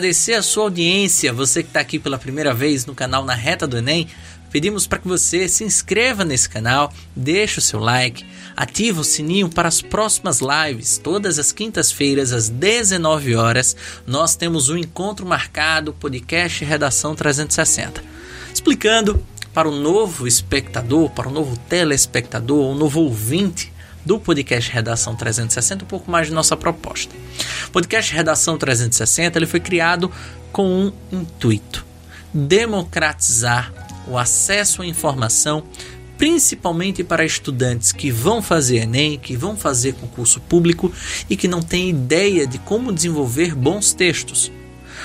Agradecer a sua audiência, você que está aqui pela primeira vez no canal Na Reta do Enem. Pedimos para que você se inscreva nesse canal, deixe o seu like, ative o sininho para as próximas lives. Todas as quintas-feiras, às 19 horas, nós temos um encontro marcado, podcast Redação 360. Explicando para o novo espectador, para o novo telespectador, o novo ouvinte do podcast Redação 360 um pouco mais de nossa proposta. O podcast Redação 360 ele foi criado com um intuito: democratizar o acesso à informação, principalmente para estudantes que vão fazer Enem, que vão fazer concurso público e que não têm ideia de como desenvolver bons textos.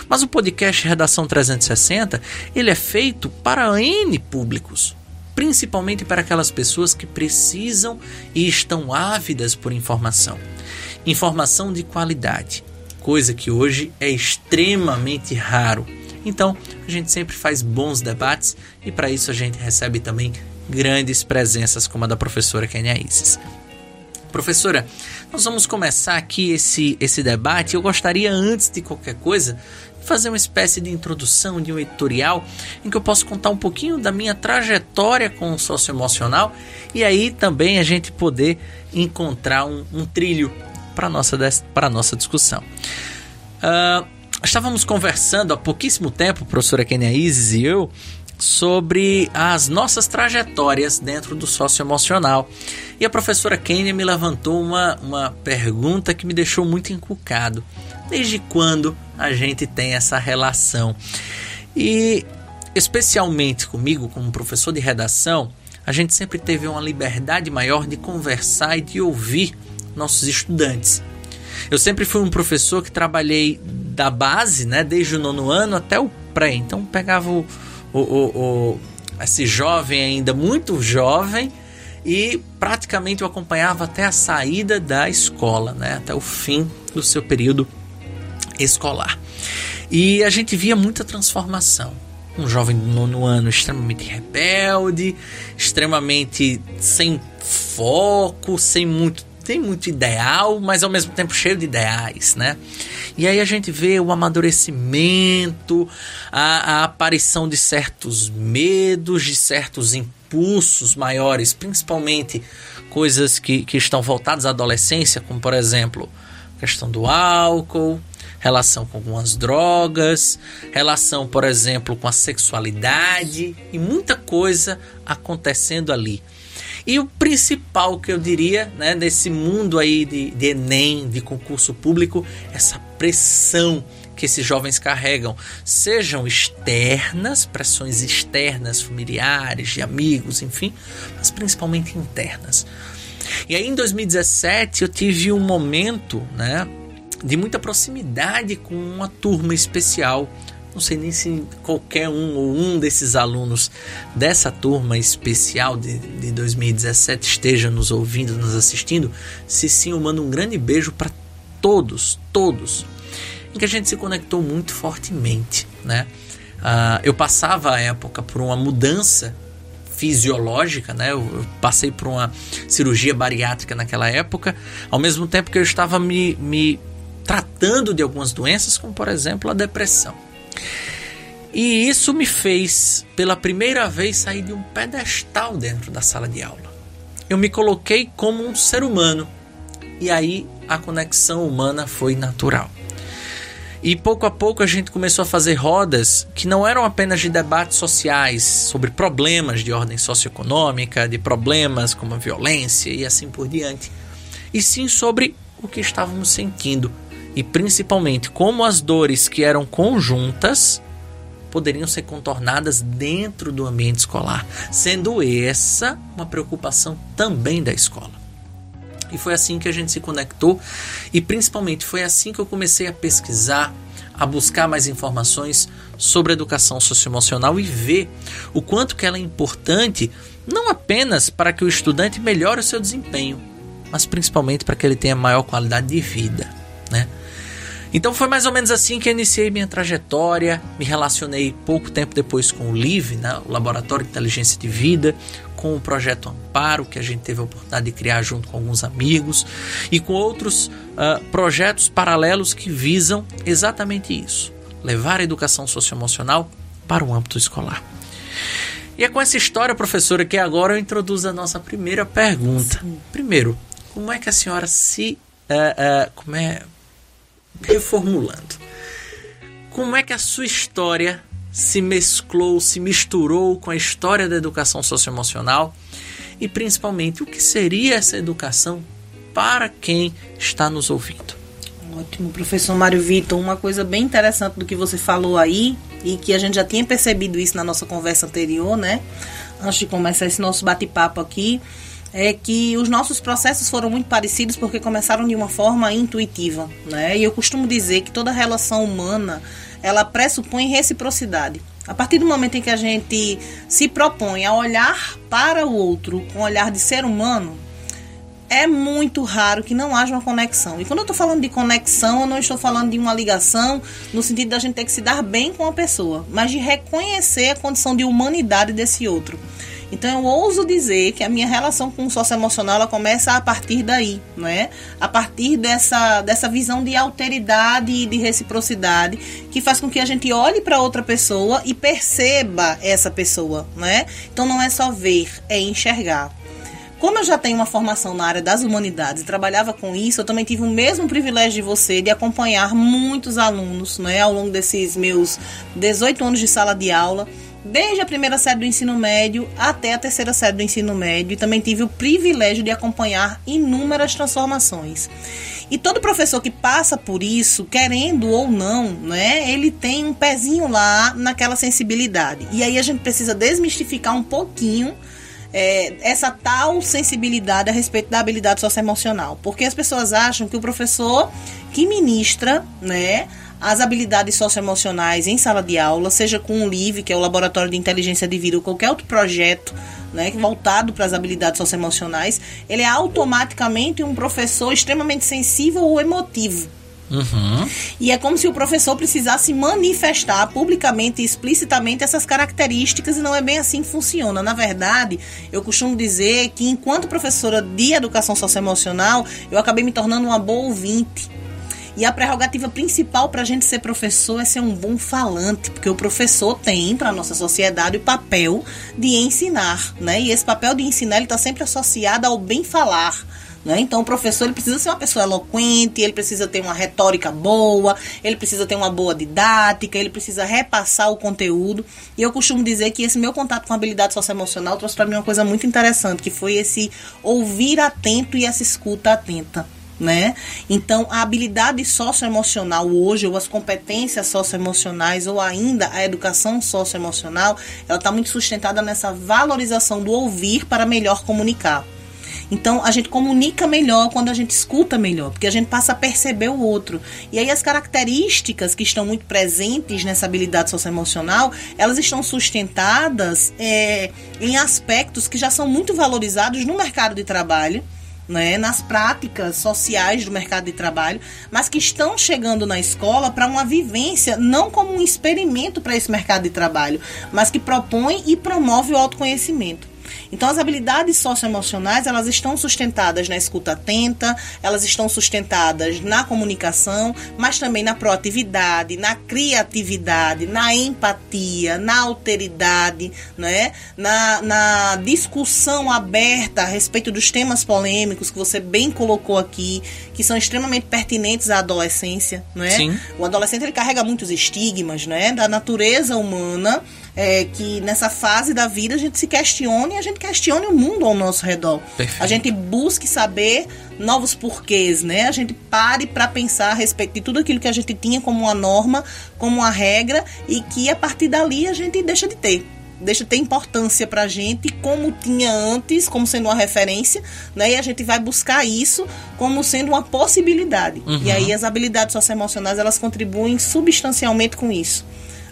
Mas o podcast Redação 360, ele é feito para N públicos, principalmente para aquelas pessoas que precisam e estão ávidas por informação. Informação de qualidade, coisa que hoje é extremamente raro. Então, a gente sempre faz bons debates e para isso a gente recebe também grandes presenças como a da professora Kenia Isis. Professora, nós vamos começar aqui esse, esse debate. Eu gostaria, antes de qualquer coisa, fazer uma espécie de introdução, de um editorial, em que eu posso contar um pouquinho da minha trajetória com o socioemocional e aí também a gente poder encontrar um, um trilho para a nossa, nossa discussão. Uh, estávamos conversando há pouquíssimo tempo, professora Kenia Isis e eu, sobre as nossas trajetórias dentro do socioemocional. E a professora Kenia me levantou uma, uma pergunta que me deixou muito encucado. Desde quando a gente tem essa relação? E especialmente comigo, como professor de redação, a gente sempre teve uma liberdade maior de conversar e de ouvir nossos estudantes. Eu sempre fui um professor que trabalhei da base, né, desde o nono ano até o pré. Então pegava o, o, o, o esse jovem ainda muito jovem e praticamente eu acompanhava até a saída da escola, né, até o fim do seu período escolar. E a gente via muita transformação. Um jovem do nono ano extremamente rebelde, extremamente sem foco, sem muito tem muito ideal, mas ao mesmo tempo cheio de ideais, né? E aí a gente vê o amadurecimento, a, a aparição de certos medos, de certos impulsos maiores, principalmente coisas que, que estão voltadas à adolescência, como por exemplo a questão do álcool, relação com algumas drogas, relação, por exemplo, com a sexualidade e muita coisa acontecendo ali. E o principal que eu diria, né, nesse mundo aí de, de Enem, de concurso público, essa pressão que esses jovens carregam, sejam externas, pressões externas, familiares, de amigos, enfim, mas principalmente internas. E aí em 2017 eu tive um momento, né, de muita proximidade com uma turma especial não sei nem se qualquer um ou um desses alunos dessa turma especial de, de 2017 esteja nos ouvindo, nos assistindo. Se sim, eu mando um grande beijo para todos, todos, em que a gente se conectou muito fortemente, né? Uh, eu passava a época por uma mudança fisiológica, né? Eu, passei por uma cirurgia bariátrica naquela época, ao mesmo tempo que eu estava me, me tratando de algumas doenças, como por exemplo a depressão. E isso me fez, pela primeira vez, sair de um pedestal dentro da sala de aula. Eu me coloquei como um ser humano e aí a conexão humana foi natural. E pouco a pouco a gente começou a fazer rodas que não eram apenas de debates sociais sobre problemas de ordem socioeconômica, de problemas como a violência e assim por diante, e sim sobre o que estávamos sentindo e principalmente como as dores que eram conjuntas poderiam ser contornadas dentro do ambiente escolar, sendo essa uma preocupação também da escola. E foi assim que a gente se conectou e principalmente foi assim que eu comecei a pesquisar, a buscar mais informações sobre educação socioemocional e ver o quanto que ela é importante não apenas para que o estudante melhore o seu desempenho, mas principalmente para que ele tenha maior qualidade de vida, né? Então foi mais ou menos assim que eu iniciei minha trajetória. Me relacionei pouco tempo depois com o LIVE, né, o Laboratório de Inteligência de Vida, com o projeto Amparo, que a gente teve a oportunidade de criar junto com alguns amigos, e com outros uh, projetos paralelos que visam exatamente isso: levar a educação socioemocional para o âmbito escolar. E é com essa história, professora, que agora eu introduzo a nossa primeira pergunta. Sim. Primeiro, como é que a senhora se. Uh, uh, como é. Reformulando. Como é que a sua história se mesclou, se misturou com a história da educação socioemocional? E principalmente, o que seria essa educação para quem está nos ouvindo? Ótimo, professor Mário Vitor. Uma coisa bem interessante do que você falou aí, e que a gente já tinha percebido isso na nossa conversa anterior, né? Antes de começar esse nosso bate-papo aqui, é que os nossos processos foram muito parecidos porque começaram de uma forma intuitiva, né? E eu costumo dizer que toda relação humana, ela pressupõe reciprocidade. A partir do momento em que a gente se propõe a olhar para o outro com um olhar de ser humano, é muito raro que não haja uma conexão. E quando eu estou falando de conexão, eu não estou falando de uma ligação no sentido da gente ter que se dar bem com a pessoa, mas de reconhecer a condição de humanidade desse outro. Então eu ouso dizer que a minha relação com o socioemocional ela começa a partir daí, não é? A partir dessa, dessa visão de alteridade e de reciprocidade que faz com que a gente olhe para outra pessoa e perceba essa pessoa, não é? Então não é só ver, é enxergar. Como eu já tenho uma formação na área das humanidades e trabalhava com isso, eu também tive o mesmo privilégio de você de acompanhar muitos alunos né, ao longo desses meus 18 anos de sala de aula, desde a primeira série do ensino médio até a terceira série do ensino médio, e também tive o privilégio de acompanhar inúmeras transformações. E todo professor que passa por isso, querendo ou não, né, ele tem um pezinho lá naquela sensibilidade. E aí a gente precisa desmistificar um pouquinho é, essa tal sensibilidade a respeito da habilidade socioemocional. Porque as pessoas acham que o professor que ministra, né, as habilidades socioemocionais em sala de aula, seja com o LIVE, que é o Laboratório de Inteligência de Vida, ou qualquer outro projeto né, voltado para as habilidades socioemocionais, ele é automaticamente um professor extremamente sensível ou emotivo. Uhum. E é como se o professor precisasse manifestar publicamente e explicitamente essas características, e não é bem assim que funciona. Na verdade, eu costumo dizer que, enquanto professora de educação socioemocional, eu acabei me tornando uma boa ouvinte. E a prerrogativa principal para a gente ser professor é ser um bom falante, porque o professor tem para a nossa sociedade o papel de ensinar, né? E esse papel de ensinar ele está sempre associado ao bem falar né? Então, o professor ele precisa ser uma pessoa eloquente, ele precisa ter uma retórica boa, ele precisa ter uma boa didática, ele precisa repassar o conteúdo. E eu costumo dizer que esse meu contato com a habilidade socioemocional trouxe para mim uma coisa muito interessante, que foi esse ouvir atento e essa escuta atenta. Né? Então, a habilidade socioemocional hoje, ou as competências socioemocionais, ou ainda a educação socioemocional, ela está muito sustentada nessa valorização do ouvir para melhor comunicar. Então a gente comunica melhor quando a gente escuta melhor, porque a gente passa a perceber o outro. E aí as características que estão muito presentes nessa habilidade socioemocional, elas estão sustentadas é, em aspectos que já são muito valorizados no mercado de trabalho. Né, nas práticas sociais do mercado de trabalho, mas que estão chegando na escola para uma vivência, não como um experimento para esse mercado de trabalho, mas que propõe e promove o autoconhecimento. Então, as habilidades socioemocionais, elas estão sustentadas na escuta atenta, elas estão sustentadas na comunicação, mas também na proatividade, na criatividade, na empatia, na alteridade, né? na, na discussão aberta a respeito dos temas polêmicos que você bem colocou aqui, que são extremamente pertinentes à adolescência. Né? Sim. O adolescente ele carrega muitos estigmas né? da natureza humana é, que nessa fase da vida a gente se questione e a gente questione o mundo ao nosso redor. Perfeito. A gente busque saber novos porquês, né? A gente pare para pensar a respeito de tudo aquilo que a gente tinha como uma norma, como uma regra e que a partir dali a gente deixa de ter deixa de ter importância pra gente como tinha antes, como sendo uma referência, né? E a gente vai buscar isso como sendo uma possibilidade. Uhum. E aí as habilidades socioemocionais, elas contribuem substancialmente com isso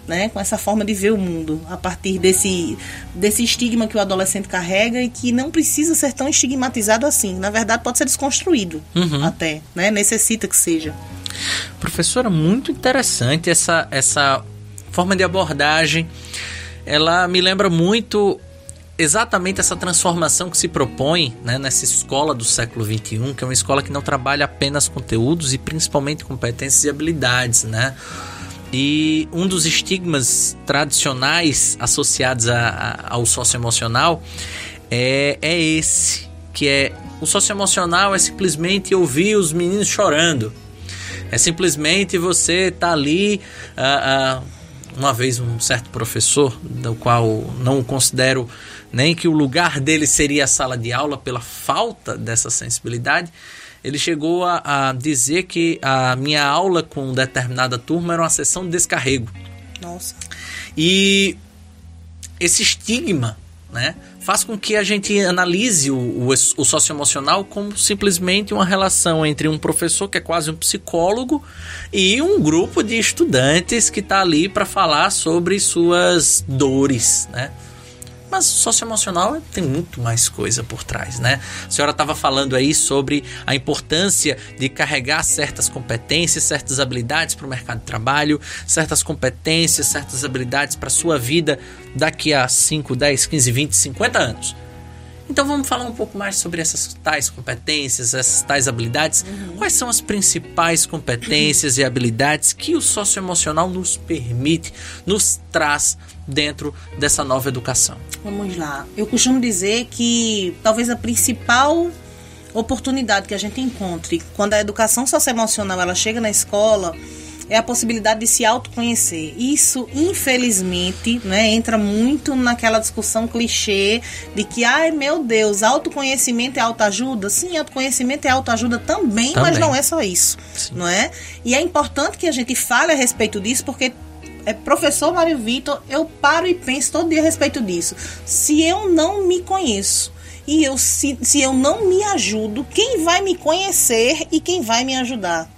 né, com essa forma de ver o mundo, a partir desse, desse estigma que o adolescente carrega e que não precisa ser tão estigmatizado assim. Na verdade, pode ser desconstruído uhum. até, né? necessita que seja. Professora, muito interessante essa, essa forma de abordagem. Ela me lembra muito exatamente essa transformação que se propõe né, nessa escola do século XXI, que é uma escola que não trabalha apenas conteúdos e principalmente competências e habilidades, né? E um dos estigmas tradicionais associados a, a, ao socioemocional é, é esse, que é o socioemocional é simplesmente ouvir os meninos chorando. É simplesmente você tá ali. Uh, uh, uma vez um certo professor, do qual não considero nem que o lugar dele seria a sala de aula pela falta dessa sensibilidade, ele chegou a, a dizer que a minha aula com determinada turma era uma sessão de descarrego. Nossa. E esse estigma, né, faz com que a gente analise o, o, o socioemocional como simplesmente uma relação entre um professor, que é quase um psicólogo, e um grupo de estudantes que está ali para falar sobre suas dores, né? Mas socioemocional tem muito mais coisa por trás, né? A senhora estava falando aí sobre a importância de carregar certas competências, certas habilidades para o mercado de trabalho, certas competências, certas habilidades para a sua vida daqui a 5, 10, 15, 20, 50 anos. Então vamos falar um pouco mais sobre essas tais competências, essas tais habilidades. Uhum. Quais são as principais competências e habilidades que o socioemocional nos permite, nos traz dentro dessa nova educação? Vamos lá. Eu costumo dizer que talvez a principal oportunidade que a gente encontre quando a educação socioemocional ela chega na escola é a possibilidade de se autoconhecer. Isso, infelizmente, né, entra muito naquela discussão clichê de que, ai meu Deus, autoconhecimento é autoajuda. Sim, autoconhecimento é autoajuda também, também. mas não é só isso, Sim. não é? E é importante que a gente fale a respeito disso, porque é professor Mário Vitor, eu paro e penso todo dia a respeito disso. Se eu não me conheço e eu se, se eu não me ajudo, quem vai me conhecer e quem vai me ajudar?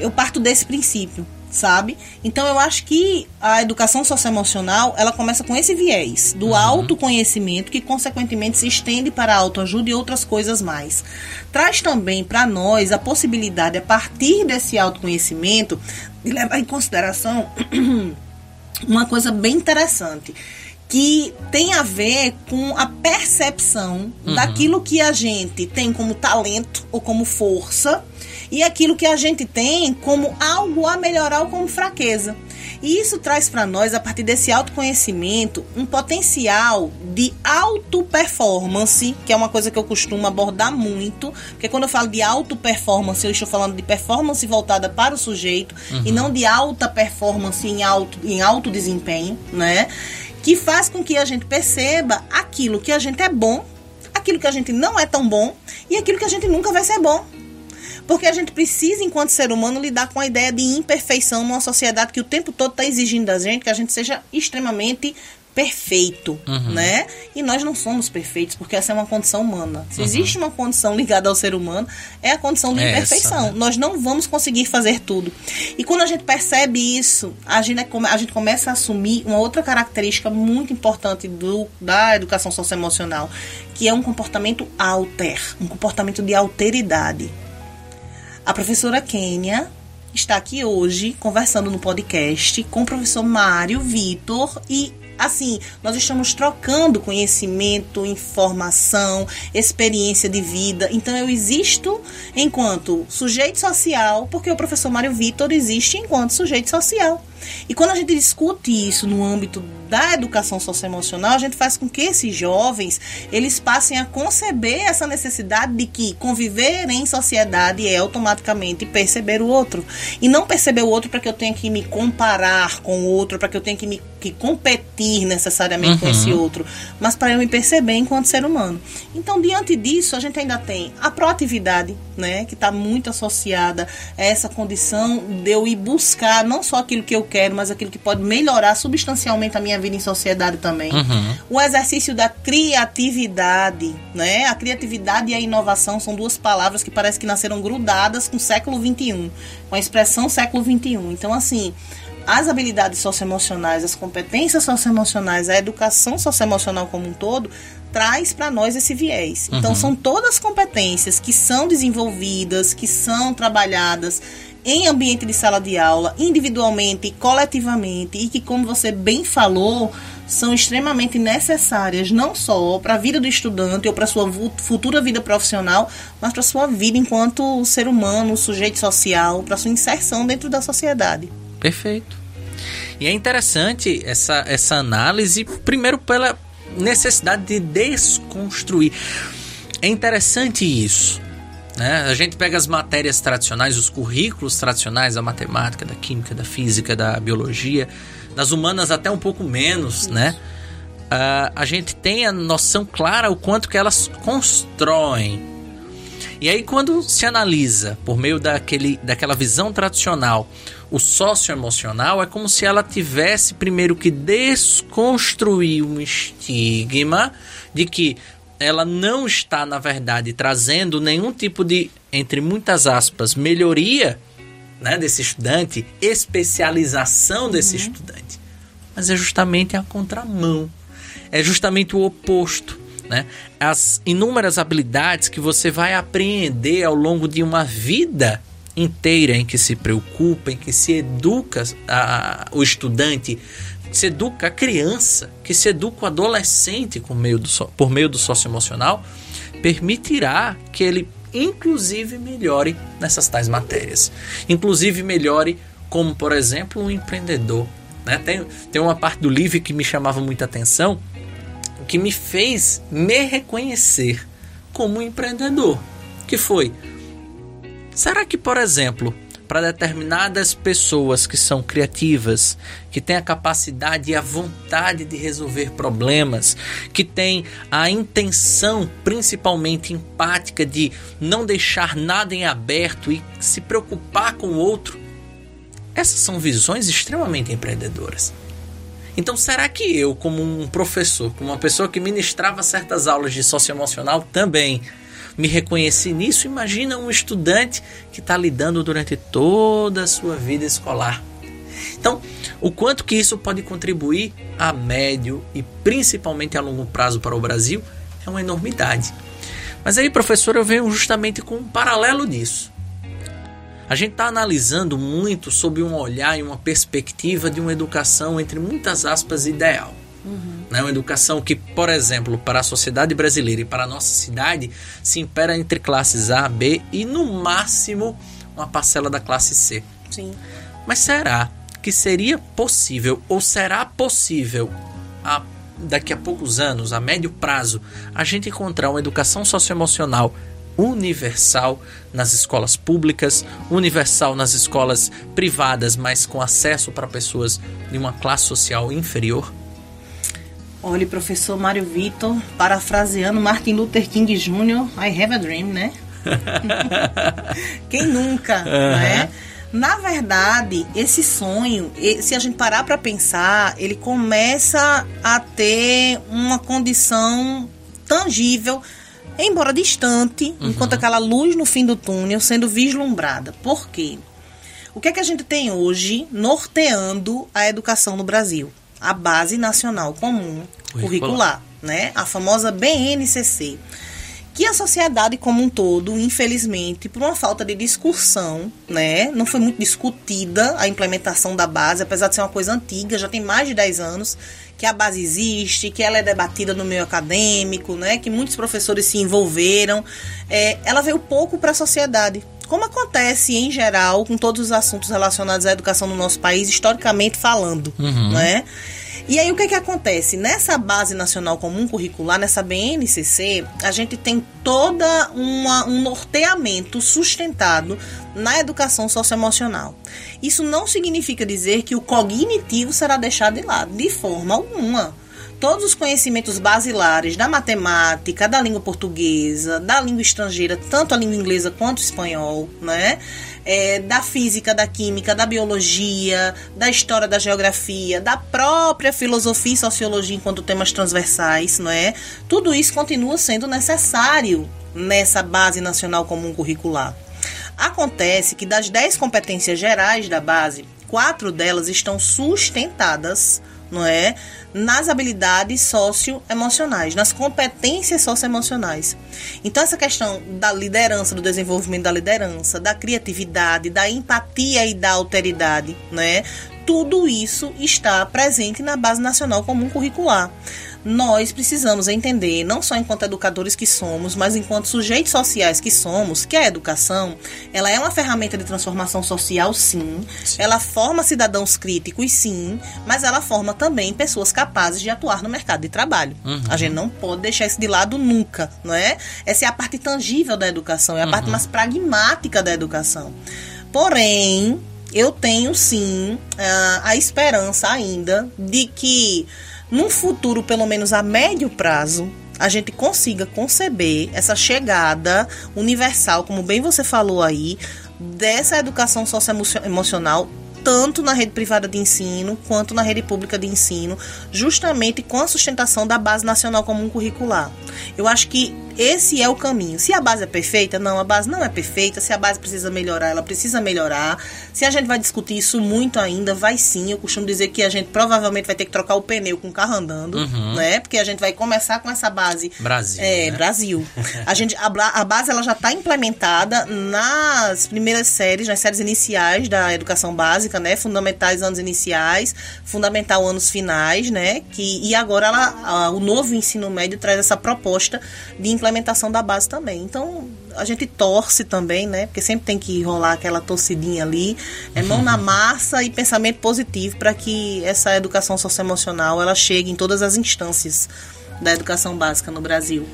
Eu parto desse princípio, sabe? Então eu acho que a educação socioemocional, ela começa com esse viés do uhum. autoconhecimento que consequentemente se estende para a autoajuda e outras coisas mais. Traz também para nós a possibilidade a partir desse autoconhecimento de levar em consideração uma coisa bem interessante que tem a ver com a percepção uhum. daquilo que a gente tem como talento ou como força e aquilo que a gente tem como algo a melhorar ou como fraqueza. E isso traz para nós, a partir desse autoconhecimento, um potencial de auto-performance, que é uma coisa que eu costumo abordar muito, porque quando eu falo de auto-performance, eu estou falando de performance voltada para o sujeito uhum. e não de alta performance em alto, em alto desempenho, né? Que faz com que a gente perceba aquilo que a gente é bom, aquilo que a gente não é tão bom e aquilo que a gente nunca vai ser bom. Porque a gente precisa, enquanto ser humano, lidar com a ideia de imperfeição numa sociedade que o tempo todo está exigindo da gente que a gente seja extremamente perfeito, uhum. né? E nós não somos perfeitos, porque essa é uma condição humana. Se uhum. existe uma condição ligada ao ser humano, é a condição de é imperfeição. Essa, né? Nós não vamos conseguir fazer tudo. E quando a gente percebe isso, a gente, é a gente começa a assumir uma outra característica muito importante do, da educação socioemocional, que é um comportamento alter, um comportamento de alteridade. A professora Kênia está aqui hoje conversando no podcast com o professor Mário Vitor e assim, nós estamos trocando conhecimento, informação, experiência de vida. Então eu existo enquanto sujeito social, porque o professor Mário Vitor existe enquanto sujeito social. E quando a gente discute isso no âmbito da educação socioemocional, a gente faz com que esses jovens eles passem a conceber essa necessidade de que conviver em sociedade é automaticamente perceber o outro. E não perceber o outro para que eu tenha que me comparar com o outro, para que eu tenha que me que competir necessariamente uhum. com esse uhum. outro, mas para eu me perceber enquanto ser humano. Então, diante disso, a gente ainda tem a proatividade, né, que está muito associada a essa condição de eu ir buscar não só aquilo que eu quero, mas aquilo que pode melhorar substancialmente a minha vida em sociedade também. Uhum. O exercício da criatividade, né? A criatividade e a inovação são duas palavras que parece que nasceram grudadas com o século XXI, com a expressão século XXI. Então, assim, as habilidades socioemocionais, as competências socioemocionais, a educação socioemocional como um todo, traz para nós esse viés. Então, uhum. são todas competências que são desenvolvidas, que são trabalhadas em ambiente de sala de aula, individualmente, coletivamente, e que, como você bem falou, são extremamente necessárias, não só para a vida do estudante ou para sua futura vida profissional, mas para sua vida enquanto ser humano, sujeito social, para sua inserção dentro da sociedade. Perfeito. E é interessante essa, essa análise, primeiro pela necessidade de desconstruir. É interessante isso. Né? A gente pega as matérias tradicionais, os currículos tradicionais da matemática, da química, da física, da biologia, das humanas até um pouco menos, né? Uh, a gente tem a noção clara o quanto que elas constroem. E aí quando se analisa por meio daquele, daquela visão tradicional o socioemocional, é como se ela tivesse primeiro que desconstruir um estigma de que ela não está, na verdade, trazendo nenhum tipo de, entre muitas aspas, melhoria né, desse estudante, especialização desse uhum. estudante. Mas é justamente a contramão. É justamente o oposto. Né? As inúmeras habilidades que você vai apreender ao longo de uma vida inteira em que se preocupa, em que se educa a, o estudante, se educa a criança, que se educa o adolescente por meio do, por meio do socioemocional, permitirá que ele inclusive melhore nessas tais matérias. Inclusive melhore como, por exemplo, um empreendedor. Né? Tem, tem uma parte do livro que me chamava muita atenção, que me fez me reconhecer como um empreendedor, que foi Será que, por exemplo, para determinadas pessoas que são criativas, que têm a capacidade e a vontade de resolver problemas, que têm a intenção principalmente empática de não deixar nada em aberto e se preocupar com o outro, essas são visões extremamente empreendedoras. Então, será que eu, como um professor, como uma pessoa que ministrava certas aulas de socioemocional, também me reconheci nisso. Imagina um estudante que está lidando durante toda a sua vida escolar. Então, o quanto que isso pode contribuir a médio e principalmente a longo prazo para o Brasil é uma enormidade. Mas aí, professor, eu venho justamente com um paralelo disso. A gente está analisando muito sob um olhar e uma perspectiva de uma educação, entre muitas aspas, ideal. Uhum. Né? Uma educação que, por exemplo, para a sociedade brasileira e para a nossa cidade, se impera entre classes A, B e, no máximo, uma parcela da classe C. Sim. Mas será que seria possível, ou será possível, a, daqui a poucos anos, a médio prazo, a gente encontrar uma educação socioemocional universal nas escolas públicas, universal nas escolas privadas, mas com acesso para pessoas de uma classe social inferior? Olha, professor Mário Vitor, parafraseando Martin Luther King Jr., I have a dream, né? Quem nunca, uhum. né? Na verdade, esse sonho, se a gente parar para pensar, ele começa a ter uma condição tangível, embora distante, uhum. enquanto aquela luz no fim do túnel sendo vislumbrada. Por quê? O que é que a gente tem hoje norteando a educação no Brasil? A Base Nacional Comum Curricular, né? A famosa BNCC que a sociedade como um todo, infelizmente, por uma falta de discussão, né, não foi muito discutida a implementação da base, apesar de ser uma coisa antiga, já tem mais de 10 anos que a base existe, que ela é debatida no meio acadêmico, né, que muitos professores se envolveram, é, ela veio pouco para a sociedade. Como acontece em geral com todos os assuntos relacionados à educação no nosso país, historicamente falando, uhum. né? E aí o que é que acontece? Nessa base nacional comum curricular, nessa BNCC, a gente tem toda uma, um norteamento sustentado na educação socioemocional. Isso não significa dizer que o cognitivo será deixado de lado, de forma alguma todos os conhecimentos basilares da matemática, da língua portuguesa, da língua estrangeira, tanto a língua inglesa quanto o espanhol, né? É, da física, da química, da biologia, da história da geografia, da própria filosofia e sociologia enquanto temas transversais, não é? Tudo isso continua sendo necessário nessa base nacional comum curricular. Acontece que das 10 competências gerais da base, quatro delas estão sustentadas, não é, nas habilidades socioemocionais, nas competências socioemocionais. Então, essa questão da liderança, do desenvolvimento da liderança, da criatividade, da empatia e da alteridade, né? tudo isso está presente na Base Nacional Comum Curricular nós precisamos entender, não só enquanto educadores que somos, mas enquanto sujeitos sociais que somos, que a educação, ela é uma ferramenta de transformação social, sim. Ela forma cidadãos críticos, sim, mas ela forma também pessoas capazes de atuar no mercado de trabalho. Uhum. A gente não pode deixar isso de lado nunca, não é? Essa é a parte tangível da educação, é a uhum. parte mais pragmática da educação. Porém, eu tenho sim a, a esperança ainda de que num futuro, pelo menos a médio prazo, a gente consiga conceber essa chegada universal, como bem você falou aí, dessa educação socioemocional tanto na rede privada de ensino quanto na rede pública de ensino, justamente com a sustentação da Base Nacional Comum Curricular. Eu acho que esse é o caminho. Se a base é perfeita, não, a base não é perfeita. Se a base precisa melhorar, ela precisa melhorar. Se a gente vai discutir isso muito ainda, vai sim. Eu costumo dizer que a gente provavelmente vai ter que trocar o pneu com o carro andando, uhum. né? Porque a gente vai começar com essa base. Brasil. É, né? Brasil. a, gente, a, a base ela já está implementada nas primeiras séries, nas séries iniciais da educação básica, né? Fundamentais anos iniciais, fundamental anos finais, né? Que, e agora ela, a, o novo ensino médio traz essa proposta de implementação da base também. Então, a gente torce também, né? Porque sempre tem que rolar aquela torcidinha ali, é mão na massa e pensamento positivo para que essa educação socioemocional ela chegue em todas as instâncias da educação básica no Brasil.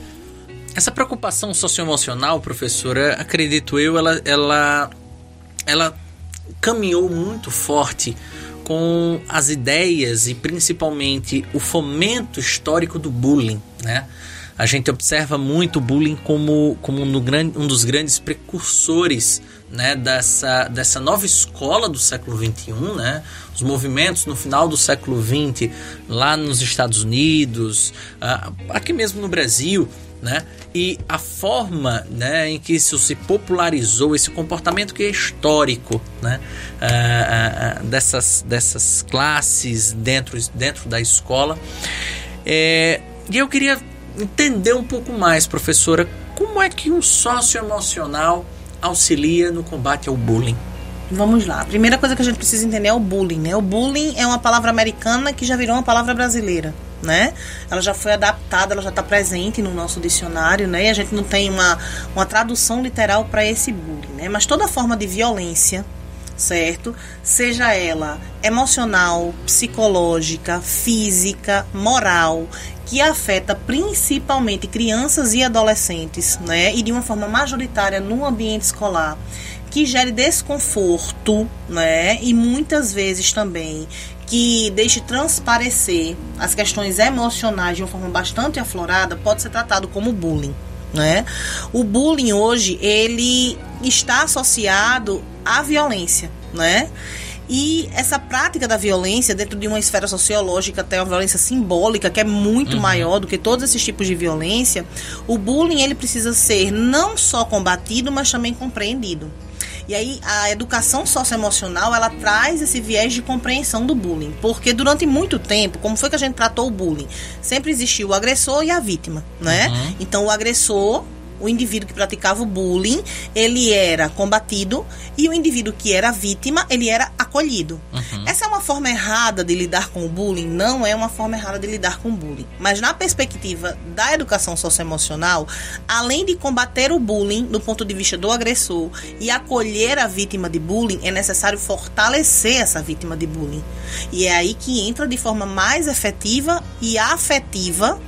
Essa preocupação socioemocional, professora, acredito eu, ela, ela, ela caminhou muito forte com as ideias e principalmente o fomento histórico do bullying, né? A gente observa muito o bullying como, como um, um dos grandes precursores né, dessa, dessa nova escola do século XXI, né? os movimentos no final do século XX lá nos Estados Unidos, uh, aqui mesmo no Brasil, né? e a forma né, em que isso se popularizou, esse comportamento que é histórico né? Uh, uh, dessas, dessas classes dentro, dentro da escola. É, e eu queria entender um pouco mais, professora, como é que um sócio emocional auxilia no combate ao bullying? Vamos lá. A primeira coisa que a gente precisa entender é o bullying, né? O bullying é uma palavra americana que já virou uma palavra brasileira, né? Ela já foi adaptada, ela já está presente no nosso dicionário, né? E a gente não tem uma, uma tradução literal para esse bullying, né? Mas toda forma de violência, certo? Seja ela emocional, psicológica, física, moral, que afeta principalmente crianças e adolescentes, né? E de uma forma majoritária no ambiente escolar, que gere desconforto, né? E muitas vezes também que deixe transparecer as questões emocionais de uma forma bastante aflorada, pode ser tratado como bullying. Né? O bullying hoje ele está associado à violência, né? E essa prática da violência, dentro de uma esfera sociológica, até uma violência simbólica, que é muito uhum. maior do que todos esses tipos de violência, o bullying ele precisa ser não só combatido, mas também compreendido. E aí a educação socioemocional, ela traz esse viés de compreensão do bullying, porque durante muito tempo, como foi que a gente tratou o bullying? Sempre existiu o agressor e a vítima, né? Uhum. Então o agressor o indivíduo que praticava o bullying, ele era combatido e o indivíduo que era vítima, ele era acolhido. Uhum. Essa é uma forma errada de lidar com o bullying? Não é uma forma errada de lidar com o bullying. Mas na perspectiva da educação socioemocional, além de combater o bullying do ponto de vista do agressor e acolher a vítima de bullying, é necessário fortalecer essa vítima de bullying. E é aí que entra de forma mais efetiva e afetiva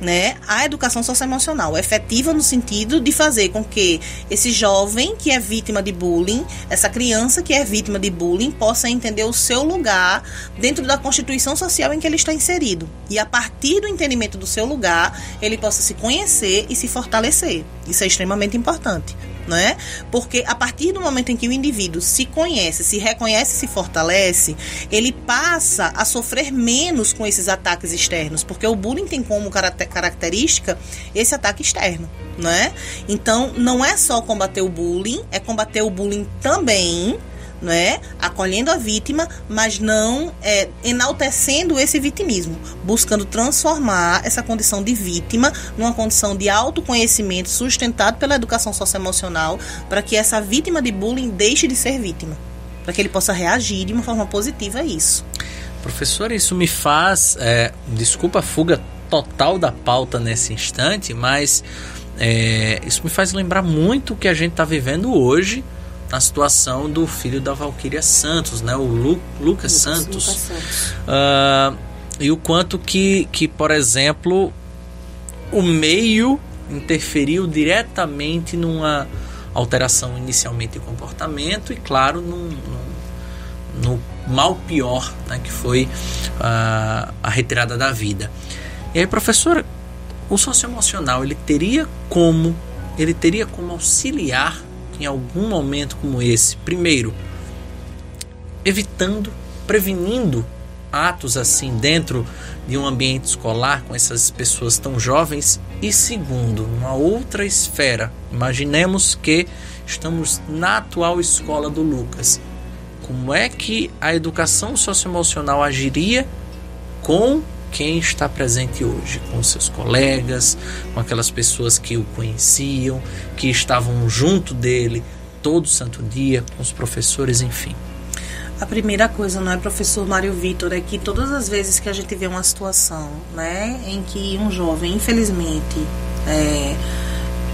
né, a educação socioemocional, efetiva no sentido de fazer com que esse jovem que é vítima de bullying, essa criança que é vítima de bullying, possa entender o seu lugar dentro da constituição social em que ele está inserido. E a partir do entendimento do seu lugar, ele possa se conhecer e se fortalecer. Isso é extremamente importante né? Porque a partir do momento em que o indivíduo se conhece, se reconhece, se fortalece, ele passa a sofrer menos com esses ataques externos, porque o bullying tem como característica esse ataque externo, né? Então, não é só combater o bullying, é combater o bullying também né? acolhendo a vítima, mas não é, enaltecendo esse vitimismo, buscando transformar essa condição de vítima numa condição de autoconhecimento sustentado pela educação socioemocional, para que essa vítima de bullying deixe de ser vítima. para que ele possa reagir de uma forma positiva a isso. Professor, isso me faz. É, desculpa a fuga total da pauta nesse instante, mas é, isso me faz lembrar muito o que a gente está vivendo hoje na situação do filho da Valquíria Santos, né? o Lu, Lucas, Lucas, Santos. Lucas Santos. Uh, e o quanto que, que, por exemplo, o meio interferiu diretamente numa alteração inicialmente de comportamento e, claro, num, num, no mal pior, né, que foi uh, a retirada da vida. E aí, professora, o socioemocional ele teria como ele teria como auxiliar em algum momento como esse, primeiro, evitando, prevenindo atos assim dentro de um ambiente escolar com essas pessoas tão jovens e segundo, numa outra esfera. Imaginemos que estamos na atual escola do Lucas. Como é que a educação socioemocional agiria com quem está presente hoje, com seus colegas, com aquelas pessoas que o conheciam, que estavam junto dele todo santo dia, com os professores, enfim. A primeira coisa, não é, professor Mário Vitor, é que todas as vezes que a gente vê uma situação, né, em que um jovem, infelizmente, é,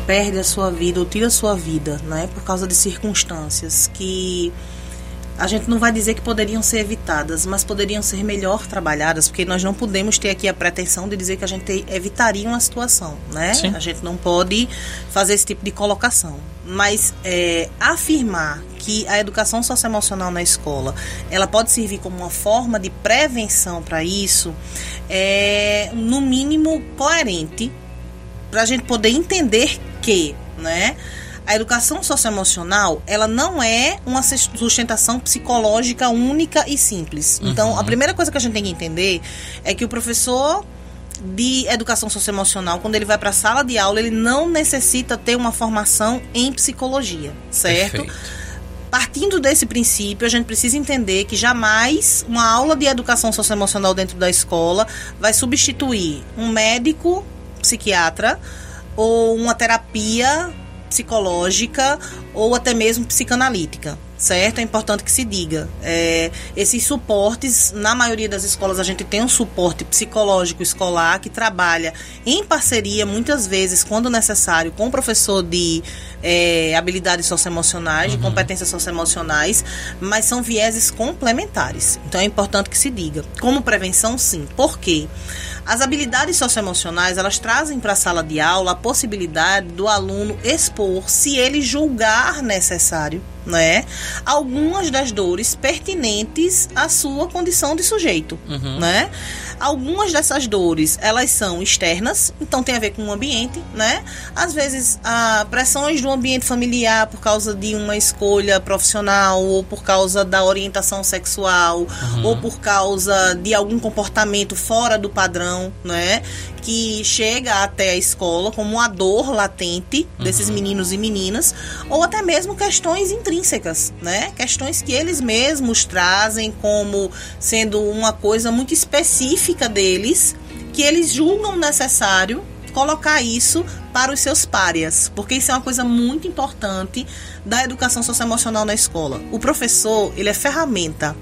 perde a sua vida ou tira a sua vida, né, por causa de circunstâncias que a gente não vai dizer que poderiam ser evitadas, mas poderiam ser melhor trabalhadas, porque nós não podemos ter aqui a pretensão de dizer que a gente evitaria uma situação, né? Sim. A gente não pode fazer esse tipo de colocação. Mas é, afirmar que a educação socioemocional na escola ela pode servir como uma forma de prevenção para isso é, no mínimo, coerente para a gente poder entender que, né? A educação socioemocional, ela não é uma sustentação psicológica única e simples. Uhum. Então, a primeira coisa que a gente tem que entender é que o professor de educação socioemocional, quando ele vai para a sala de aula, ele não necessita ter uma formação em psicologia, certo? Perfeito. Partindo desse princípio, a gente precisa entender que jamais uma aula de educação socioemocional dentro da escola vai substituir um médico psiquiatra ou uma terapia psicológica ou até mesmo psicanalítica certo? É importante que se diga. É, esses suportes, na maioria das escolas, a gente tem um suporte psicológico escolar que trabalha em parceria, muitas vezes, quando necessário, com o professor de é, habilidades socioemocionais, uhum. de competências socioemocionais, mas são vieses complementares. Então é importante que se diga. Como prevenção, sim. Por quê? As habilidades socioemocionais, elas trazem para a sala de aula a possibilidade do aluno expor, se ele julgar necessário, né, algumas das dores pertinentes à sua condição de sujeito, uhum. né? Algumas dessas dores, elas são externas, então tem a ver com o ambiente, né? Às vezes, a pressões do ambiente familiar por causa de uma escolha profissional ou por causa da orientação sexual uhum. ou por causa de algum comportamento fora do padrão, né? Que chega até a escola como uma dor latente desses uhum. meninos e meninas, ou até mesmo questões intrínsecas, né? Questões que eles mesmos trazem como sendo uma coisa muito específica deles, que eles julgam necessário colocar isso para os seus párias, porque isso é uma coisa muito importante da educação socioemocional na escola. O professor, ele é ferramenta